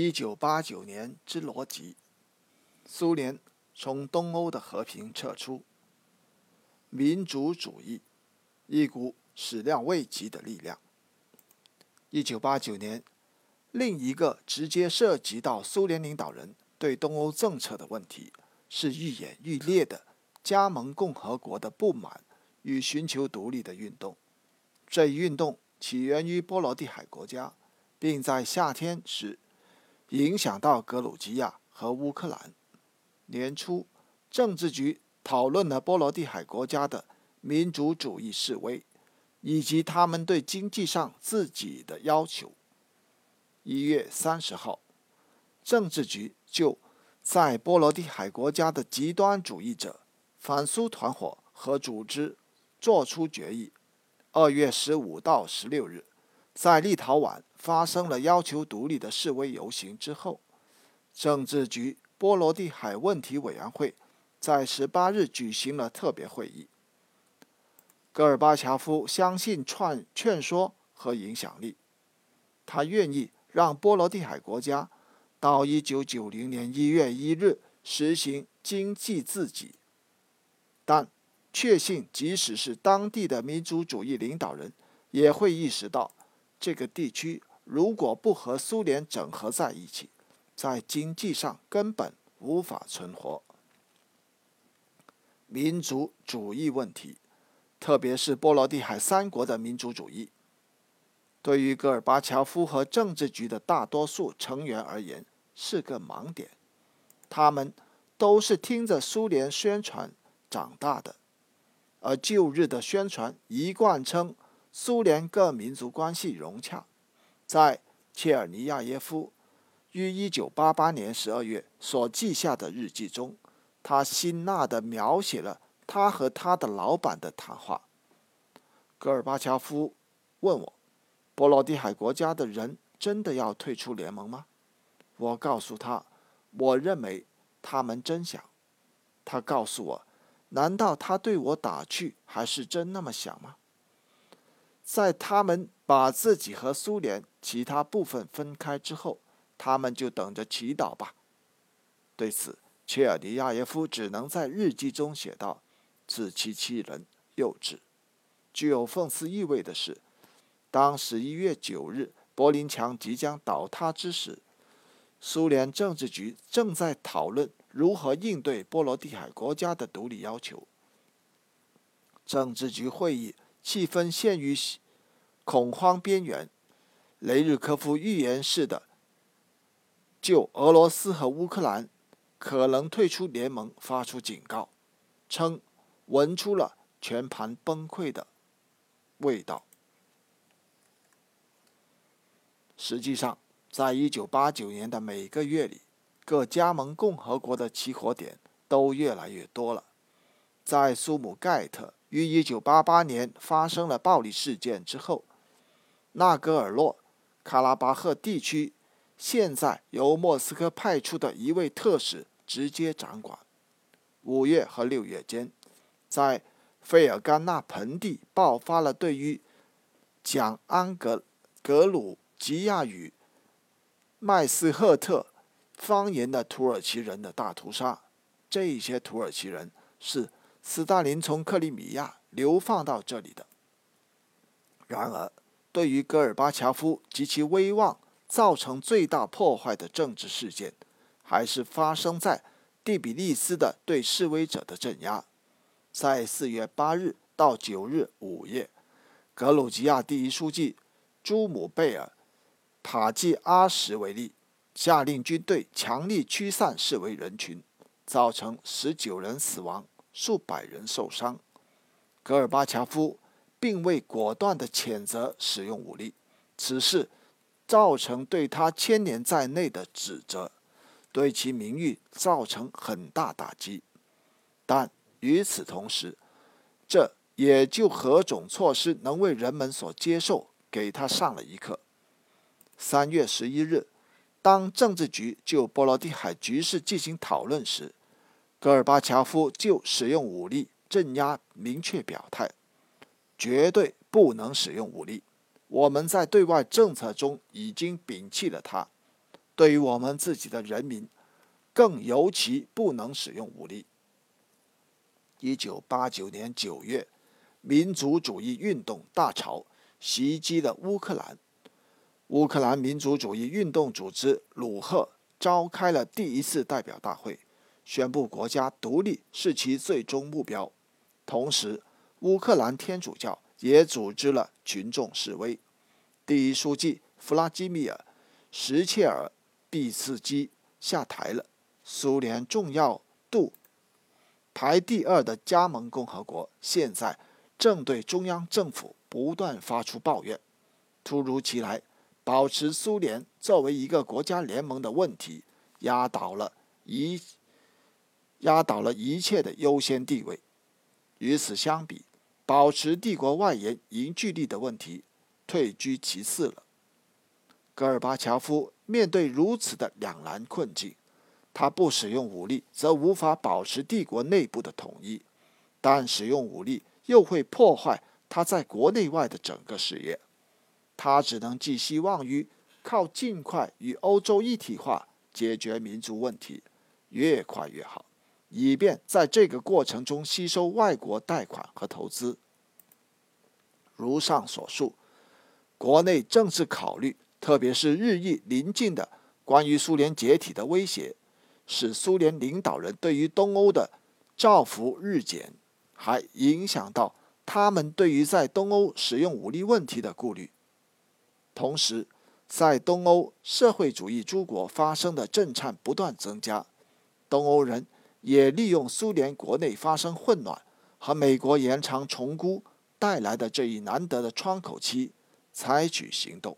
一九八九年之逻辑：苏联从东欧的和平撤出。民族主义，一股始料未及的力量。一九八九年，另一个直接涉及到苏联领导人对东欧政策的问题，是愈演愈烈的加盟共和国的不满与寻求独立的运动。这一运动起源于波罗的海国家，并在夏天时。影响到格鲁吉亚和乌克兰。年初，政治局讨论了波罗的海国家的民族主义示威，以及他们对经济上自己的要求。一月三十号，政治局就在波罗的海国家的极端主义者、反苏团伙和组织作出决议。二月十五到十六日。在立陶宛发生了要求独立的示威游行之后，政治局波罗的海问题委员会在十八日举行了特别会议。戈尔巴乔夫相信劝劝说和影响力，他愿意让波罗的海国家到一九九零年一月一日实行经济自给，但确信即使是当地的民族主义领导人也会意识到。这个地区如果不和苏联整合在一起，在经济上根本无法存活。民族主义问题，特别是波罗的海三国的民族主义，对于戈尔巴乔夫和政治局的大多数成员而言是个盲点。他们都是听着苏联宣传长大的，而旧日的宣传一贯称。苏联各民族关系融洽，在切尔尼亚耶夫于一九八八年十二月所记下的日记中，他辛辣地描写了他和他的老板的谈话。戈尔巴乔夫问我：“波罗的海国家的人真的要退出联盟吗？”我告诉他：“我认为他们真想。”他告诉我：“难道他对我打趣，还是真那么想吗？”在他们把自己和苏联其他部分分开之后，他们就等着祈祷吧。对此，切尔尼亚耶夫只能在日记中写道：“自欺欺人，幼稚。”具有讽刺意味的是，当十一月九日柏林墙即将倒塌之时，苏联政治局正在讨论如何应对波罗的海国家的独立要求。政治局会议。气氛陷于恐慌边缘。雷日科夫预言式的就俄罗斯和乌克兰可能退出联盟发出警告，称闻出了全盘崩溃的味道。实际上，在一九八九年的每个月里，各加盟共和国的起火点都越来越多了。在苏姆盖特。于1988年发生了暴力事件之后，纳戈尔诺卡拉巴赫地区现在由莫斯科派出的一位特使直接掌管。五月和六月间，在费尔干纳盆地爆发了对于讲安格格鲁吉亚语麦斯赫特方言的土耳其人的大屠杀。这些土耳其人是。斯大林从克里米亚流放到这里的。然而，对于戈尔巴乔夫及其威望造成最大破坏的政治事件，还是发生在第比利斯的对示威者的镇压。在四月八日到九日午夜，格鲁吉亚第一书记朱姆贝尔塔季阿什维利下令军队强力驱散示威人群，造成十九人死亡。数百人受伤，戈尔巴乔夫并未果断地谴责使用武力，此事造成对他牵连在内的指责，对其名誉造成很大打击。但与此同时，这也就何种措施能为人们所接受，给他上了一课。三月十一日，当政治局就波罗的海局势进行讨论时。戈尔巴乔夫就使用武力镇压明确表态，绝对不能使用武力。我们在对外政策中已经摒弃了它。对于我们自己的人民，更尤其不能使用武力。一九八九年九月，民族主义运动大潮袭击了乌克兰。乌克兰民族主义运动组织鲁赫召开了第一次代表大会，宣布国家独立是其最终目标。同时，乌克兰天主教也组织了群众示威。第一书记弗拉基米尔·什切尔毕茨基下台了。苏联重要度排第二的加盟共和国现在正对中央政府不断发出抱怨。突如其来。保持苏联作为一个国家联盟的问题，压倒了一压倒了一切的优先地位。与此相比，保持帝国外延凝聚力的问题退居其次了。戈尔巴乔夫面对如此的两难困境，他不使用武力，则无法保持帝国内部的统一；但使用武力，又会破坏他在国内外的整个事业。他只能寄希望于靠尽快与欧洲一体化解决民族问题，越快越好，以便在这个过程中吸收外国贷款和投资。如上所述，国内政治考虑，特别是日益临近的关于苏联解体的威胁，使苏联领导人对于东欧的照拂日减，还影响到他们对于在东欧使用武力问题的顾虑。同时，在东欧社会主义诸国发生的震颤不断增加，东欧人也利用苏联国内发生混乱和美国延长重估带来的这一难得的窗口期，采取行动。